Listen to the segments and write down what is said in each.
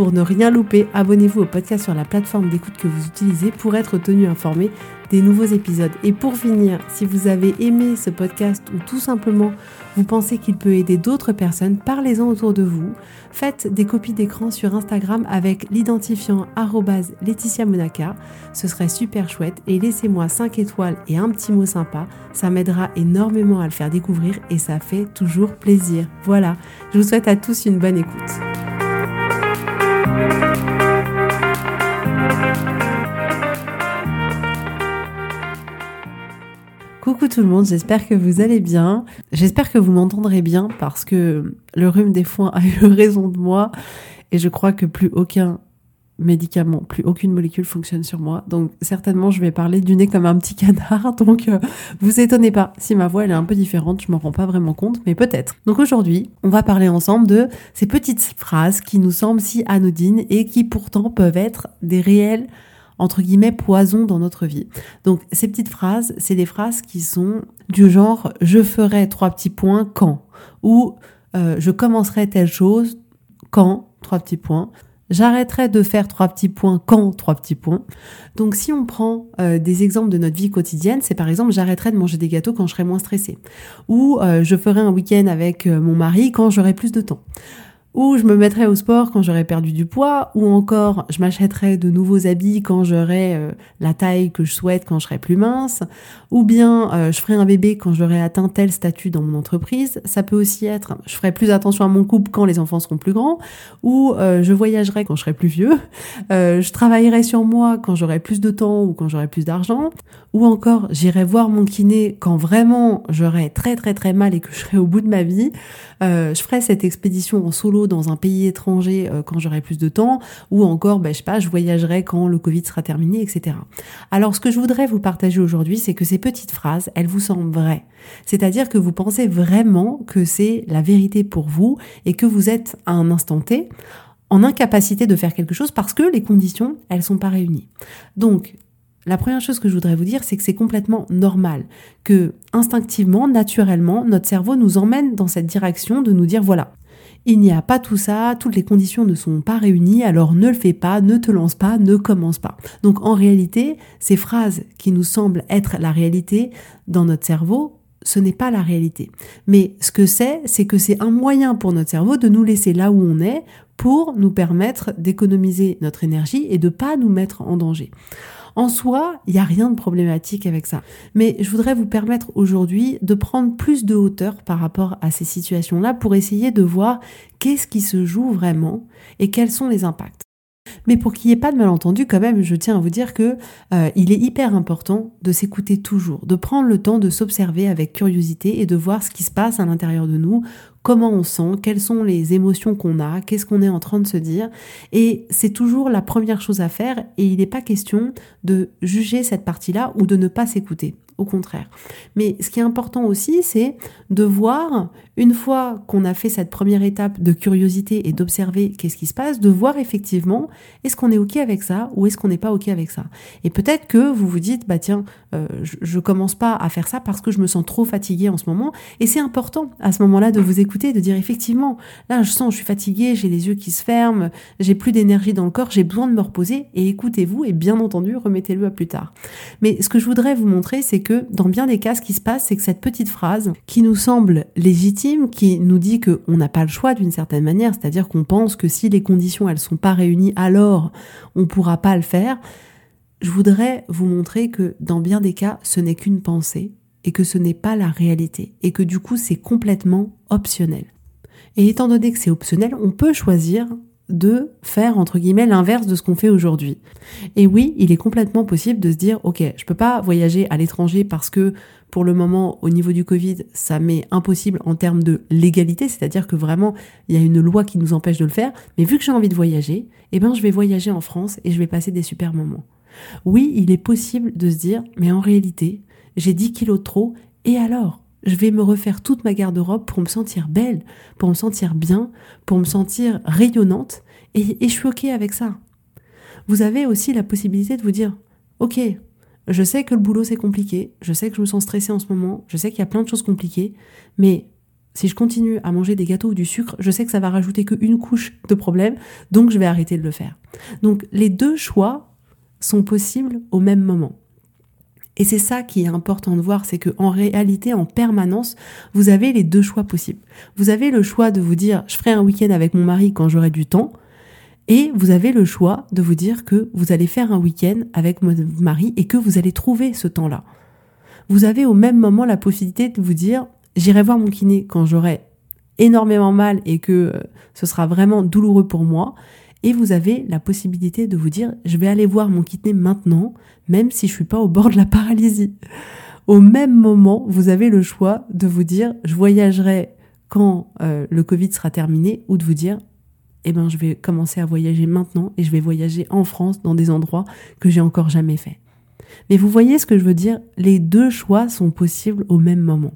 Pour ne rien louper, abonnez-vous au podcast sur la plateforme d'écoute que vous utilisez pour être tenu informé des nouveaux épisodes. Et pour finir, si vous avez aimé ce podcast ou tout simplement vous pensez qu'il peut aider d'autres personnes, parlez-en autour de vous. Faites des copies d'écran sur Instagram avec l'identifiant Laetitia Monaca. Ce serait super chouette et laissez-moi 5 étoiles et un petit mot sympa. Ça m'aidera énormément à le faire découvrir et ça fait toujours plaisir. Voilà, je vous souhaite à tous une bonne écoute. Coucou tout le monde, j'espère que vous allez bien. J'espère que vous m'entendrez bien parce que le rhume des foins a eu raison de moi et je crois que plus aucun médicament, plus aucune molécule fonctionne sur moi. Donc certainement je vais parler du nez comme un petit canard. Donc euh, vous étonnez pas si ma voix elle est un peu différente, je m'en rends pas vraiment compte, mais peut-être. Donc aujourd'hui, on va parler ensemble de ces petites phrases qui nous semblent si anodines et qui pourtant peuvent être des réels entre guillemets poison dans notre vie. Donc ces petites phrases, c'est des phrases qui sont du genre je ferai trois petits points quand ou euh, je commencerai telle chose quand trois petits points. J'arrêterai de faire trois petits points quand trois petits points. Donc si on prend euh, des exemples de notre vie quotidienne, c'est par exemple j'arrêterai de manger des gâteaux quand je serai moins stressée. Ou euh, je ferai un week-end avec mon mari quand j'aurai plus de temps ou je me mettrais au sport quand j'aurais perdu du poids, ou encore je m'achèterais de nouveaux habits quand j'aurai euh, la taille que je souhaite quand je serai plus mince, ou bien euh, je ferai un bébé quand j'aurai atteint tel statut dans mon entreprise. Ça peut aussi être je ferai plus attention à mon couple quand les enfants seront plus grands, ou euh, je voyagerai quand je serai plus vieux, je travaillerai sur moi quand j'aurai plus de temps ou quand j'aurai plus d'argent, ou encore j'irai voir mon kiné quand vraiment j'aurai très très très mal et que je serai au bout de ma vie. je ferai cette expédition en solo dans un pays étranger euh, quand j'aurai plus de temps, ou encore, ben, je sais pas, je voyagerai quand le Covid sera terminé, etc. Alors, ce que je voudrais vous partager aujourd'hui, c'est que ces petites phrases, elles vous semblent vraies. C'est-à-dire que vous pensez vraiment que c'est la vérité pour vous et que vous êtes à un instant T en incapacité de faire quelque chose parce que les conditions, elles sont pas réunies. Donc, la première chose que je voudrais vous dire, c'est que c'est complètement normal, que instinctivement, naturellement, notre cerveau nous emmène dans cette direction de nous dire voilà, il n'y a pas tout ça, toutes les conditions ne sont pas réunies, alors ne le fais pas, ne te lance pas, ne commence pas. Donc en réalité, ces phrases qui nous semblent être la réalité dans notre cerveau, ce n'est pas la réalité. Mais ce que c'est, c'est que c'est un moyen pour notre cerveau de nous laisser là où on est pour nous permettre d'économiser notre énergie et de pas nous mettre en danger. En soi, il n'y a rien de problématique avec ça. Mais je voudrais vous permettre aujourd'hui de prendre plus de hauteur par rapport à ces situations-là pour essayer de voir qu'est-ce qui se joue vraiment et quels sont les impacts. Mais pour qu'il n'y ait pas de malentendu, quand même, je tiens à vous dire que euh, il est hyper important de s'écouter toujours, de prendre le temps de s'observer avec curiosité et de voir ce qui se passe à l'intérieur de nous, comment on sent, quelles sont les émotions qu'on a, qu'est-ce qu'on est en train de se dire. Et c'est toujours la première chose à faire et il n'est pas question de juger cette partie-là ou de ne pas s'écouter au contraire. Mais ce qui est important aussi, c'est de voir, une fois qu'on a fait cette première étape de curiosité et d'observer qu'est-ce qui se passe, de voir effectivement est-ce qu'on est OK avec ça ou est-ce qu'on n'est pas OK avec ça. Et peut-être que vous vous dites, bah tiens, euh, je, ne commence pas à faire ça parce que je me sens trop fatiguée en ce moment. Et c'est important à ce moment-là de vous écouter, de dire effectivement, là je sens, je suis fatiguée, j'ai les yeux qui se ferment, j'ai plus d'énergie dans le corps, j'ai besoin de me reposer et écoutez-vous et bien entendu, remettez-le à plus tard. Mais ce que je voudrais vous montrer, c'est que dans bien des cas, ce qui se passe, c'est que cette petite phrase qui nous semble légitime, qui nous dit qu'on n'a pas le choix d'une certaine manière, c'est-à-dire qu'on pense que si les conditions elles sont pas réunies, alors on pourra pas le faire. Je voudrais vous montrer que dans bien des cas, ce n'est qu'une pensée et que ce n'est pas la réalité et que du coup c'est complètement optionnel. Et étant donné que c'est optionnel, on peut choisir de faire entre guillemets l'inverse de ce qu'on fait aujourd'hui. Et oui, il est complètement possible de se dire OK, je peux pas voyager à l'étranger parce que pour le moment au niveau du Covid, ça m'est impossible en termes de légalité, c'est-à-dire que vraiment il y a une loi qui nous empêche de le faire, mais vu que j'ai envie de voyager, eh ben je vais voyager en France et je vais passer des super moments. Oui, il est possible de se dire, mais en réalité, j'ai 10 kilos trop, et alors Je vais me refaire toute ma garde-robe pour me sentir belle, pour me sentir bien, pour me sentir rayonnante, et, et je suis OK avec ça. Vous avez aussi la possibilité de vous dire, OK, je sais que le boulot c'est compliqué, je sais que je me sens stressée en ce moment, je sais qu'il y a plein de choses compliquées, mais si je continue à manger des gâteaux ou du sucre, je sais que ça va rajouter qu'une couche de problème, donc je vais arrêter de le faire. Donc les deux choix sont possibles au même moment. Et c'est ça qui est important de voir, c'est que en réalité, en permanence, vous avez les deux choix possibles. Vous avez le choix de vous dire, je ferai un week-end avec mon mari quand j'aurai du temps, et vous avez le choix de vous dire que vous allez faire un week-end avec mon mari et que vous allez trouver ce temps-là. Vous avez au même moment la possibilité de vous dire, j'irai voir mon kiné quand j'aurai énormément mal et que euh, ce sera vraiment douloureux pour moi. Et vous avez la possibilité de vous dire, je vais aller voir mon kiné maintenant, même si je suis pas au bord de la paralysie. Au même moment, vous avez le choix de vous dire, je voyagerai quand euh, le Covid sera terminé, ou de vous dire, eh ben, je vais commencer à voyager maintenant et je vais voyager en France dans des endroits que j'ai encore jamais fait. Mais vous voyez ce que je veux dire? Les deux choix sont possibles au même moment.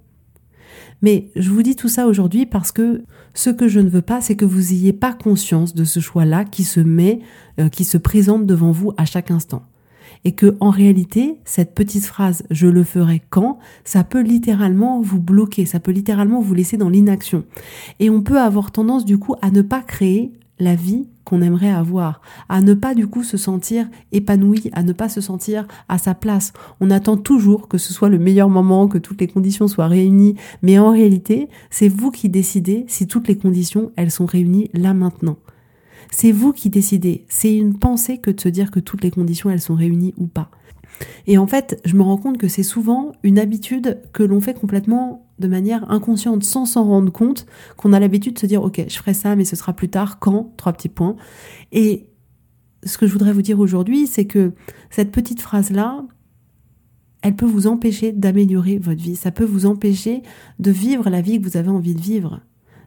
Mais je vous dis tout ça aujourd'hui parce que ce que je ne veux pas, c'est que vous ayez pas conscience de ce choix-là qui se met, euh, qui se présente devant vous à chaque instant. Et que, en réalité, cette petite phrase, je le ferai quand, ça peut littéralement vous bloquer, ça peut littéralement vous laisser dans l'inaction. Et on peut avoir tendance, du coup, à ne pas créer la vie qu'on aimerait avoir, à ne pas du coup se sentir épanoui, à ne pas se sentir à sa place. On attend toujours que ce soit le meilleur moment, que toutes les conditions soient réunies, mais en réalité, c'est vous qui décidez si toutes les conditions, elles sont réunies là maintenant. C'est vous qui décidez. C'est une pensée que de se dire que toutes les conditions, elles sont réunies ou pas. Et en fait, je me rends compte que c'est souvent une habitude que l'on fait complètement de manière inconsciente, sans s'en rendre compte, qu'on a l'habitude de se dire, OK, je ferai ça, mais ce sera plus tard, quand? Trois petits points. Et ce que je voudrais vous dire aujourd'hui, c'est que cette petite phrase-là, elle peut vous empêcher d'améliorer votre vie. Ça peut vous empêcher de vivre la vie que vous avez envie de vivre.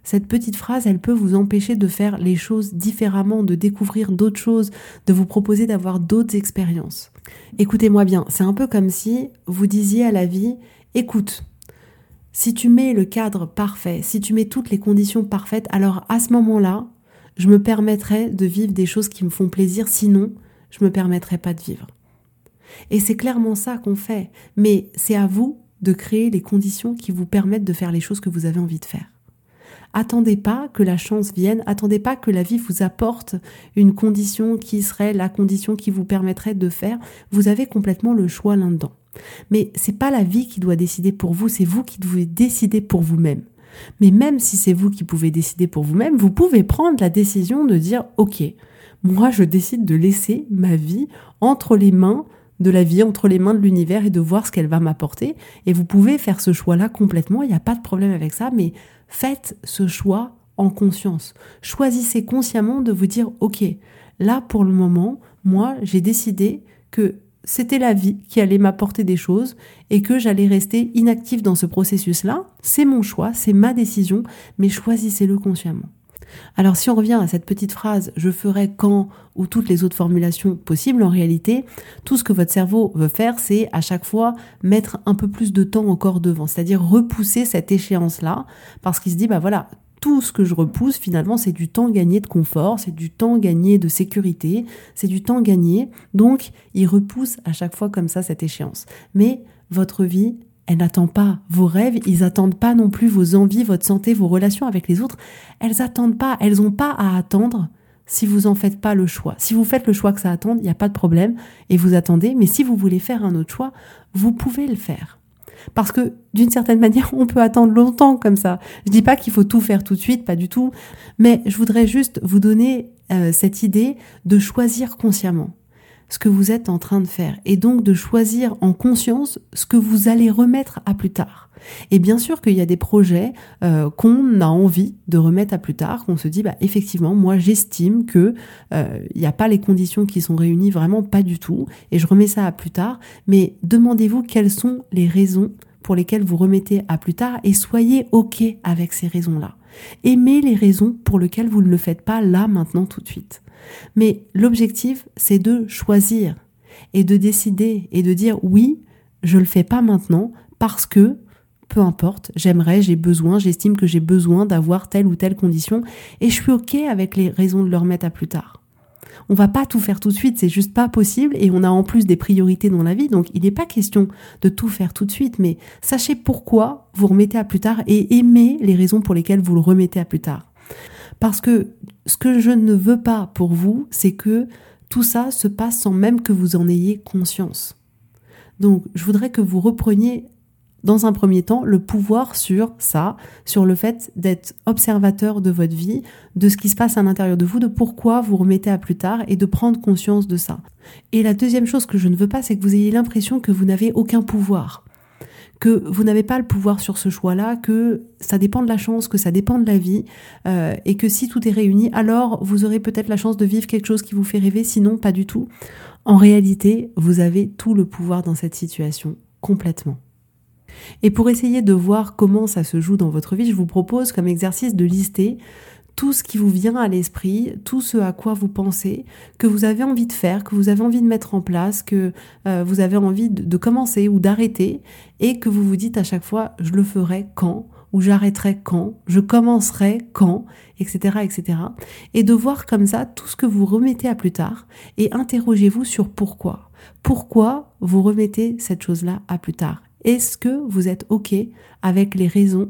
Cette petite phrase, elle peut vous empêcher de faire les choses différemment, de découvrir d'autres choses, de vous proposer d'avoir d'autres expériences. Écoutez-moi bien, c'est un peu comme si vous disiez à la vie, écoute, si tu mets le cadre parfait, si tu mets toutes les conditions parfaites, alors à ce moment-là, je me permettrai de vivre des choses qui me font plaisir, sinon, je me permettrai pas de vivre. Et c'est clairement ça qu'on fait, mais c'est à vous de créer les conditions qui vous permettent de faire les choses que vous avez envie de faire. Attendez pas que la chance vienne, attendez pas que la vie vous apporte une condition qui serait la condition qui vous permettrait de faire. Vous avez complètement le choix là-dedans. Mais c'est pas la vie qui doit décider pour vous, c'est vous qui devez décider pour vous-même. Mais même si c'est vous qui pouvez décider pour vous-même, vous pouvez prendre la décision de dire OK, moi je décide de laisser ma vie entre les mains de la vie, entre les mains de l'univers et de voir ce qu'elle va m'apporter. Et vous pouvez faire ce choix-là complètement, il n'y a pas de problème avec ça, mais faites ce choix en conscience. Choisissez consciemment de vous dire, OK, là pour le moment, moi j'ai décidé que c'était la vie qui allait m'apporter des choses et que j'allais rester inactif dans ce processus-là. C'est mon choix, c'est ma décision, mais choisissez-le consciemment. Alors si on revient à cette petite phrase je ferai quand ou toutes les autres formulations possibles, en réalité, tout ce que votre cerveau veut faire, c'est à chaque fois mettre un peu plus de temps encore devant, c'est-à-dire repousser cette échéance-là, parce qu'il se dit, bah voilà, tout ce que je repousse, finalement, c'est du temps gagné de confort, c'est du temps gagné de sécurité, c'est du temps gagné. Donc, il repousse à chaque fois comme ça cette échéance. Mais votre vie, elle n'attend pas vos rêves, ils attendent pas non plus vos envies, votre santé, vos relations avec les autres. Elles attendent pas, elles n'ont pas à attendre si vous en faites pas le choix. Si vous faites le choix que ça attend, il n'y a pas de problème et vous attendez. Mais si vous voulez faire un autre choix, vous pouvez le faire. Parce que d'une certaine manière, on peut attendre longtemps comme ça. Je dis pas qu'il faut tout faire tout de suite, pas du tout. Mais je voudrais juste vous donner euh, cette idée de choisir consciemment ce que vous êtes en train de faire et donc de choisir en conscience ce que vous allez remettre à plus tard. Et bien sûr qu'il y a des projets euh, qu'on a envie de remettre à plus tard, qu'on se dit bah effectivement moi j'estime que euh, il n'y a pas les conditions qui sont réunies vraiment pas du tout et je remets ça à plus tard. Mais demandez-vous quelles sont les raisons pour lesquelles vous remettez à plus tard et soyez ok avec ces raisons-là. Aimez les raisons pour lesquelles vous ne le faites pas là maintenant tout de suite. Mais l'objectif, c'est de choisir. et de décider et de dire oui, je le fais pas maintenant parce que peu importe, j'aimerais, j'ai besoin, j'estime que j'ai besoin d'avoir telle ou telle condition et je suis OK avec les raisons de le remettre à plus tard. On va pas tout faire tout de suite, c'est juste pas possible et on a en plus des priorités dans la vie, donc il n'est pas question de tout faire tout de suite, mais sachez pourquoi vous remettez à plus tard et aimez les raisons pour lesquelles vous le remettez à plus tard. Parce que ce que je ne veux pas pour vous, c'est que tout ça se passe sans même que vous en ayez conscience. Donc, je voudrais que vous repreniez dans un premier temps, le pouvoir sur ça, sur le fait d'être observateur de votre vie, de ce qui se passe à l'intérieur de vous, de pourquoi vous remettez à plus tard et de prendre conscience de ça. Et la deuxième chose que je ne veux pas, c'est que vous ayez l'impression que vous n'avez aucun pouvoir que vous n'avez pas le pouvoir sur ce choix-là, que ça dépend de la chance, que ça dépend de la vie, euh, et que si tout est réuni, alors vous aurez peut-être la chance de vivre quelque chose qui vous fait rêver, sinon pas du tout. En réalité, vous avez tout le pouvoir dans cette situation, complètement. Et pour essayer de voir comment ça se joue dans votre vie, je vous propose comme exercice de lister tout ce qui vous vient à l'esprit, tout ce à quoi vous pensez, que vous avez envie de faire, que vous avez envie de mettre en place, que euh, vous avez envie de, commencer ou d'arrêter, et que vous vous dites à chaque fois, je le ferai quand, ou j'arrêterai quand, je commencerai quand, etc., etc. Et de voir comme ça tout ce que vous remettez à plus tard, et interrogez-vous sur pourquoi. Pourquoi vous remettez cette chose-là à plus tard? Est-ce que vous êtes OK avec les raisons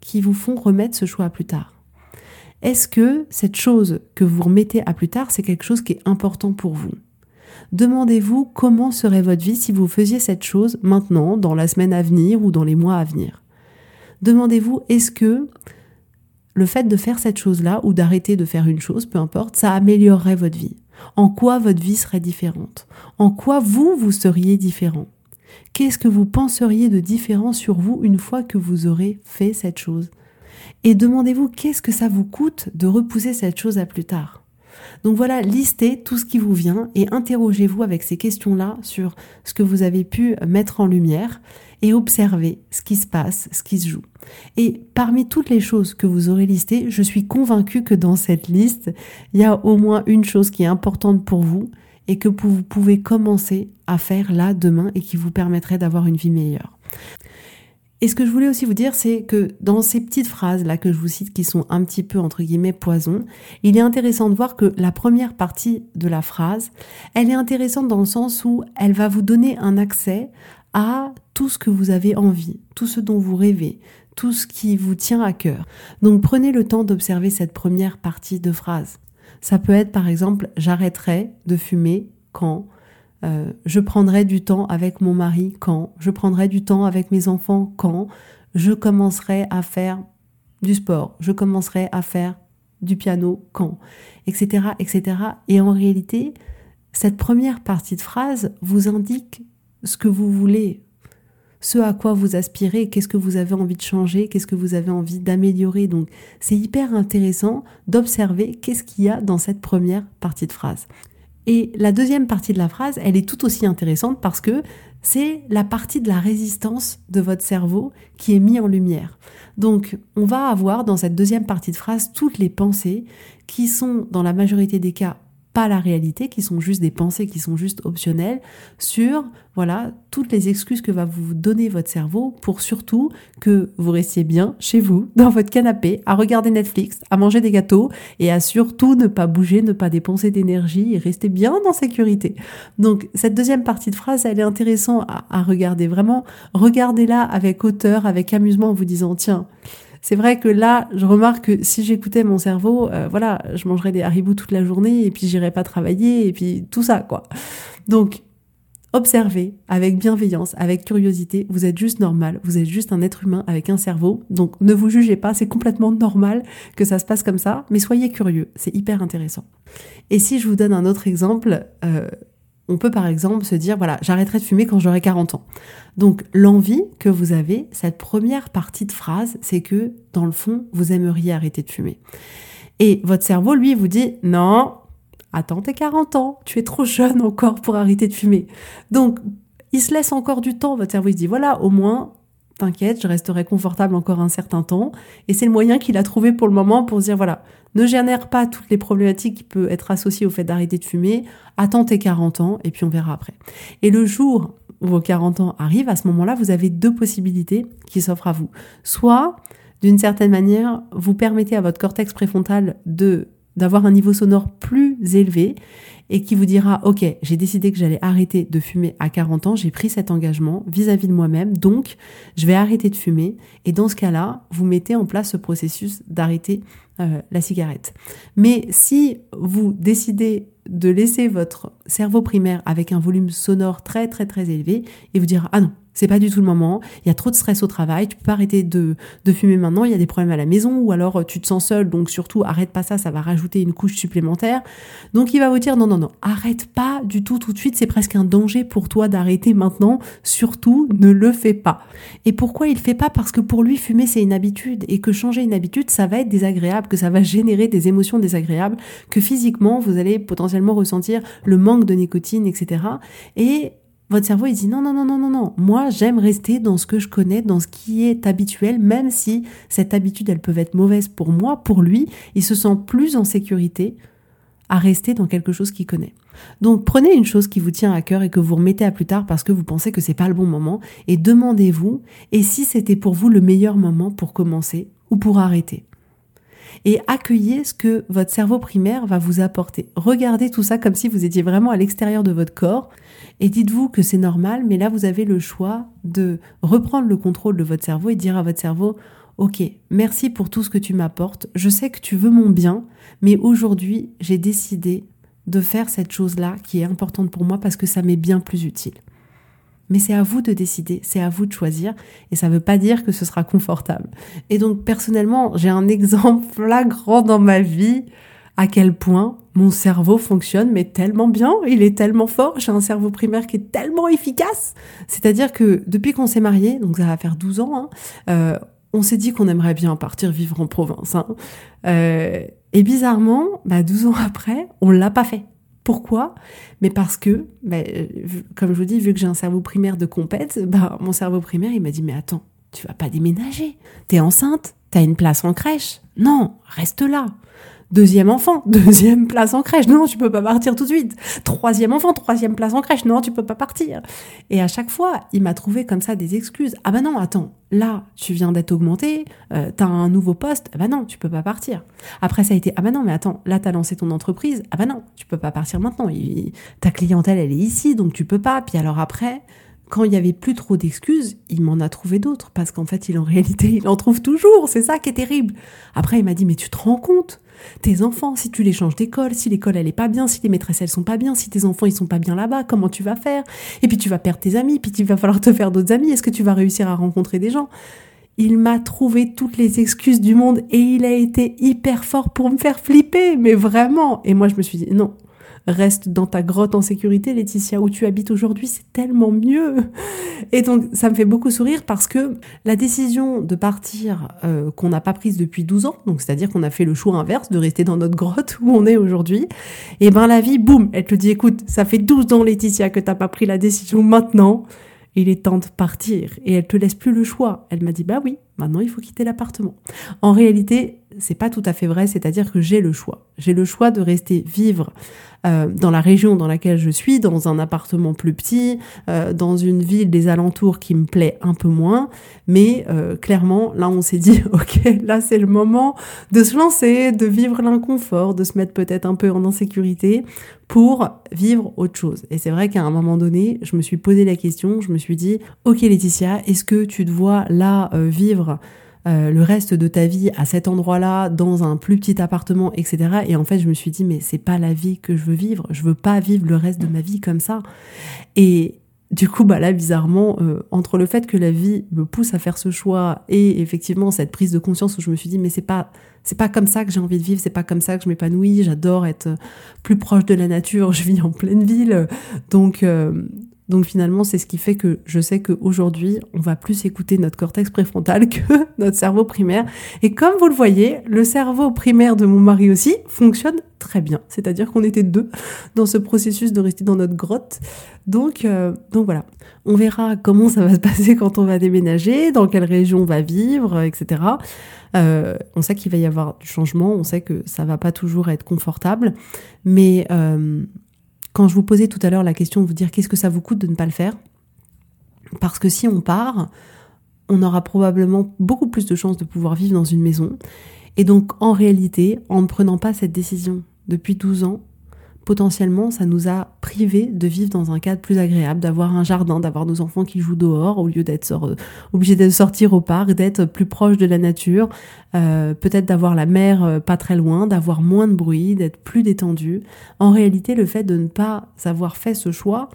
qui vous font remettre ce choix à plus tard? Est-ce que cette chose que vous remettez à plus tard, c'est quelque chose qui est important pour vous? Demandez-vous comment serait votre vie si vous faisiez cette chose maintenant, dans la semaine à venir ou dans les mois à venir. Demandez-vous, est-ce que le fait de faire cette chose-là ou d'arrêter de faire une chose, peu importe, ça améliorerait votre vie? En quoi votre vie serait différente? En quoi vous, vous seriez différent? Qu'est-ce que vous penseriez de différent sur vous une fois que vous aurez fait cette chose? Et demandez-vous qu'est-ce que ça vous coûte de repousser cette chose à plus tard? Donc voilà, listez tout ce qui vous vient et interrogez-vous avec ces questions-là sur ce que vous avez pu mettre en lumière et observez ce qui se passe, ce qui se joue. Et parmi toutes les choses que vous aurez listées, je suis convaincue que dans cette liste, il y a au moins une chose qui est importante pour vous et que vous pouvez commencer à faire là demain et qui vous permettrait d'avoir une vie meilleure. Et ce que je voulais aussi vous dire, c'est que dans ces petites phrases là que je vous cite qui sont un petit peu entre guillemets poison, il est intéressant de voir que la première partie de la phrase, elle est intéressante dans le sens où elle va vous donner un accès à tout ce que vous avez envie, tout ce dont vous rêvez, tout ce qui vous tient à cœur. Donc prenez le temps d'observer cette première partie de phrase. Ça peut être par exemple j'arrêterai de fumer quand euh, je prendrai du temps avec mon mari quand je prendrai du temps avec mes enfants quand je commencerai à faire du sport, je commencerai à faire du piano quand, etc., etc. Et en réalité, cette première partie de phrase vous indique ce que vous voulez ce à quoi vous aspirez, qu'est-ce que vous avez envie de changer, qu'est-ce que vous avez envie d'améliorer. Donc c'est hyper intéressant d'observer qu'est-ce qu'il y a dans cette première partie de phrase. Et la deuxième partie de la phrase, elle est tout aussi intéressante parce que c'est la partie de la résistance de votre cerveau qui est mise en lumière. Donc, on va avoir dans cette deuxième partie de phrase toutes les pensées qui sont, dans la majorité des cas, pas la réalité, qui sont juste des pensées, qui sont juste optionnelles, sur voilà toutes les excuses que va vous donner votre cerveau pour surtout que vous restiez bien chez vous, dans votre canapé, à regarder Netflix, à manger des gâteaux et à surtout ne pas bouger, ne pas dépenser d'énergie et rester bien en sécurité. Donc cette deuxième partie de phrase, elle est intéressante à, à regarder. Vraiment, regardez-la avec hauteur, avec amusement en vous disant tiens, c'est vrai que là, je remarque que si j'écoutais mon cerveau, euh, voilà, je mangerais des haribots toute la journée et puis j'irais pas travailler et puis tout ça, quoi. Donc, observez avec bienveillance, avec curiosité. Vous êtes juste normal. Vous êtes juste un être humain avec un cerveau. Donc, ne vous jugez pas. C'est complètement normal que ça se passe comme ça. Mais soyez curieux. C'est hyper intéressant. Et si je vous donne un autre exemple, euh, on peut par exemple se dire, voilà, j'arrêterai de fumer quand j'aurai 40 ans. Donc l'envie que vous avez, cette première partie de phrase, c'est que dans le fond, vous aimeriez arrêter de fumer. Et votre cerveau, lui, vous dit, non, attends tes 40 ans, tu es trop jeune encore pour arrêter de fumer. Donc, il se laisse encore du temps, votre cerveau il se dit, voilà, au moins, t'inquiète, je resterai confortable encore un certain temps. Et c'est le moyen qu'il a trouvé pour le moment pour dire, voilà, ne génère pas toutes les problématiques qui peuvent être associées au fait d'arrêter de fumer, attends tes 40 ans et puis on verra après. Et le jour où vos 40 ans arrivent, à ce moment-là, vous avez deux possibilités qui s'offrent à vous. Soit, d'une certaine manière, vous permettez à votre cortex préfrontal de d'avoir un niveau sonore plus élevé et qui vous dira OK, j'ai décidé que j'allais arrêter de fumer à 40 ans, j'ai pris cet engagement vis-à-vis de moi-même, donc je vais arrêter de fumer et dans ce cas-là, vous mettez en place ce processus d'arrêter euh, la cigarette. Mais si vous décidez de laisser votre cerveau primaire avec un volume sonore très très très élevé et vous dire ah non, c'est pas du tout le moment. Il y a trop de stress au travail. Tu peux pas arrêter de, de fumer maintenant. Il y a des problèmes à la maison ou alors euh, tu te sens seul. Donc surtout, arrête pas ça. Ça va rajouter une couche supplémentaire. Donc il va vous dire non, non, non. Arrête pas du tout tout de suite. C'est presque un danger pour toi d'arrêter maintenant. Surtout, ne le fais pas. Et pourquoi il fait pas? Parce que pour lui, fumer, c'est une habitude et que changer une habitude, ça va être désagréable, que ça va générer des émotions désagréables, que physiquement, vous allez potentiellement ressentir le manque de nicotine, etc. Et votre cerveau, il dit non, non, non, non, non, non. Moi, j'aime rester dans ce que je connais, dans ce qui est habituel, même si cette habitude, elle peut être mauvaise pour moi, pour lui, il se sent plus en sécurité à rester dans quelque chose qu'il connaît. Donc prenez une chose qui vous tient à cœur et que vous remettez à plus tard parce que vous pensez que c'est pas le bon moment et demandez-vous et si c'était pour vous le meilleur moment pour commencer ou pour arrêter? Et accueillez ce que votre cerveau primaire va vous apporter. Regardez tout ça comme si vous étiez vraiment à l'extérieur de votre corps et dites-vous que c'est normal, mais là vous avez le choix de reprendre le contrôle de votre cerveau et dire à votre cerveau, ok, merci pour tout ce que tu m'apportes, je sais que tu veux mon bien, mais aujourd'hui j'ai décidé de faire cette chose-là qui est importante pour moi parce que ça m'est bien plus utile. Mais c'est à vous de décider, c'est à vous de choisir, et ça ne veut pas dire que ce sera confortable. Et donc personnellement, j'ai un exemple flagrant dans ma vie à quel point mon cerveau fonctionne, mais tellement bien, il est tellement fort, j'ai un cerveau primaire qui est tellement efficace. C'est-à-dire que depuis qu'on s'est mariés, donc ça va faire 12 ans, hein, euh, on s'est dit qu'on aimerait bien partir vivre en province. Hein. Euh, et bizarrement, bah, 12 ans après, on l'a pas fait. Pourquoi? Mais parce que, bah, comme je vous dis, vu que j'ai un cerveau primaire de compète, bah, mon cerveau primaire, il m'a dit, mais attends, tu vas pas déménager. T'es enceinte, t'as une place en crèche. Non, reste là. Deuxième enfant, deuxième place en crèche. Non, tu peux pas partir tout de suite. Troisième enfant, troisième place en crèche. Non, tu peux pas partir. Et à chaque fois, il m'a trouvé comme ça des excuses. Ah bah non, attends, là, tu viens d'être augmenté, euh, t'as un nouveau poste. Ah bah non, tu peux pas partir. Après, ça a été, ah bah non, mais attends, là, t'as lancé ton entreprise. Ah bah non, tu peux pas partir maintenant. ta clientèle, elle est ici, donc tu peux pas. Puis alors après, quand il y avait plus trop d'excuses, il m'en a trouvé d'autres parce qu'en fait, il en réalité, il en trouve toujours. C'est ça qui est terrible. Après, il m'a dit mais tu te rends compte? Tes enfants, si tu les changes d'école, si l'école elle est pas bien, si les maîtresses elles sont pas bien, si tes enfants ils sont pas bien là-bas, comment tu vas faire? Et puis tu vas perdre tes amis, puis il va falloir te faire d'autres amis. Est-ce que tu vas réussir à rencontrer des gens? Il m'a trouvé toutes les excuses du monde et il a été hyper fort pour me faire flipper, mais vraiment. Et moi, je me suis dit, non, reste dans ta grotte en sécurité, Laetitia, où tu habites aujourd'hui, c'est tellement mieux. Et donc, ça me fait beaucoup sourire parce que la décision de partir euh, qu'on n'a pas prise depuis 12 ans, donc c'est-à-dire qu'on a fait le choix inverse de rester dans notre grotte où on est aujourd'hui, et ben la vie, boum, elle te dit, écoute, ça fait 12 ans, Laetitia, que t'as pas pris la décision maintenant il est temps de partir. Et elle te laisse plus le choix. Elle m'a dit, bah oui, maintenant il faut quitter l'appartement. En réalité, c'est pas tout à fait vrai, c'est-à-dire que j'ai le choix. J'ai le choix de rester vivre euh, dans la région dans laquelle je suis, dans un appartement plus petit, euh, dans une ville des alentours qui me plaît un peu moins. Mais euh, clairement, là, on s'est dit, ok, là, c'est le moment de se lancer, de vivre l'inconfort, de se mettre peut-être un peu en insécurité pour vivre autre chose. Et c'est vrai qu'à un moment donné, je me suis posé la question, je me suis dit, ok Laetitia, est-ce que tu te vois là vivre euh, le reste de ta vie à cet endroit-là, dans un plus petit appartement, etc. Et en fait, je me suis dit, mais c'est pas la vie que je veux vivre. Je veux pas vivre le reste de ma vie comme ça. Et du coup, bah là, bizarrement, euh, entre le fait que la vie me pousse à faire ce choix et effectivement cette prise de conscience où je me suis dit, mais c'est pas, c'est pas comme ça que j'ai envie de vivre, c'est pas comme ça que je m'épanouis. J'adore être plus proche de la nature. Je vis en pleine ville, donc. Euh, Donc finalement, c'est ce qui fait que je sais qu'aujourd'hui, on va plus écouter notre cortex préfrontal que notre cerveau primaire. Et comme vous le voyez, le cerveau primaire de mon mari aussi fonctionne très bien. C'est-à-dire qu'on était deux dans ce processus de rester dans notre grotte. Donc, euh, voilà. On verra comment ça va se passer quand on va déménager, dans quelle région on va vivre, etc. Euh, on sait qu'il va y avoir du changement, on sait que ça va pas toujours être confortable, mais euh, je vous posais tout à l'heure la question de vous dire qu'est-ce que ça vous coûte de ne pas le faire, parce que si on part, on aura probablement beaucoup plus de chances de pouvoir vivre dans une maison. Et donc, en réalité, en ne prenant pas cette décision depuis 12 ans, potentiellement, ça nous a privés de vivre dans un cadre plus agréable, d'avoir un jardin, d'avoir nos enfants qui jouent dehors au lieu d'être euh, obligés de sortir au parc, d'être plus proche de la nature, euh, peut-être d'avoir la mer euh, pas très loin, d'avoir moins de bruit, d'être plus détendu. En réalité, le fait de ne pas avoir fait ce choix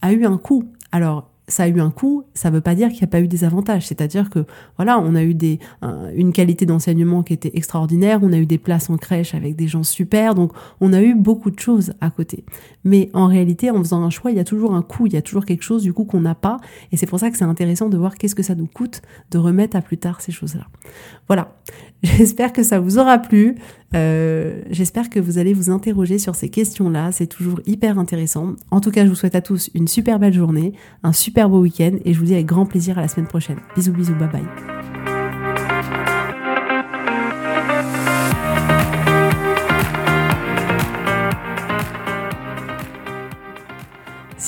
a eu un coût. Alors, ça a eu un coût, ça ne veut pas dire qu'il n'y a pas eu des avantages. C'est-à-dire que voilà, on a eu des, une qualité d'enseignement qui était extraordinaire, on a eu des places en crèche avec des gens super, donc on a eu beaucoup de choses à côté. Mais en réalité, en faisant un choix, il y a toujours un coût, il y a toujours quelque chose du coup qu'on n'a pas, et c'est pour ça que c'est intéressant de voir qu'est-ce que ça nous coûte de remettre à plus tard ces choses-là. Voilà, j'espère que ça vous aura plu. Euh, j'espère que vous allez vous interroger sur ces questions-là. C'est toujours hyper intéressant. En tout cas, je vous souhaite à tous une super belle journée, un super beau week-end et je vous dis avec grand plaisir à la semaine prochaine. Bisous, bisous, bye bye.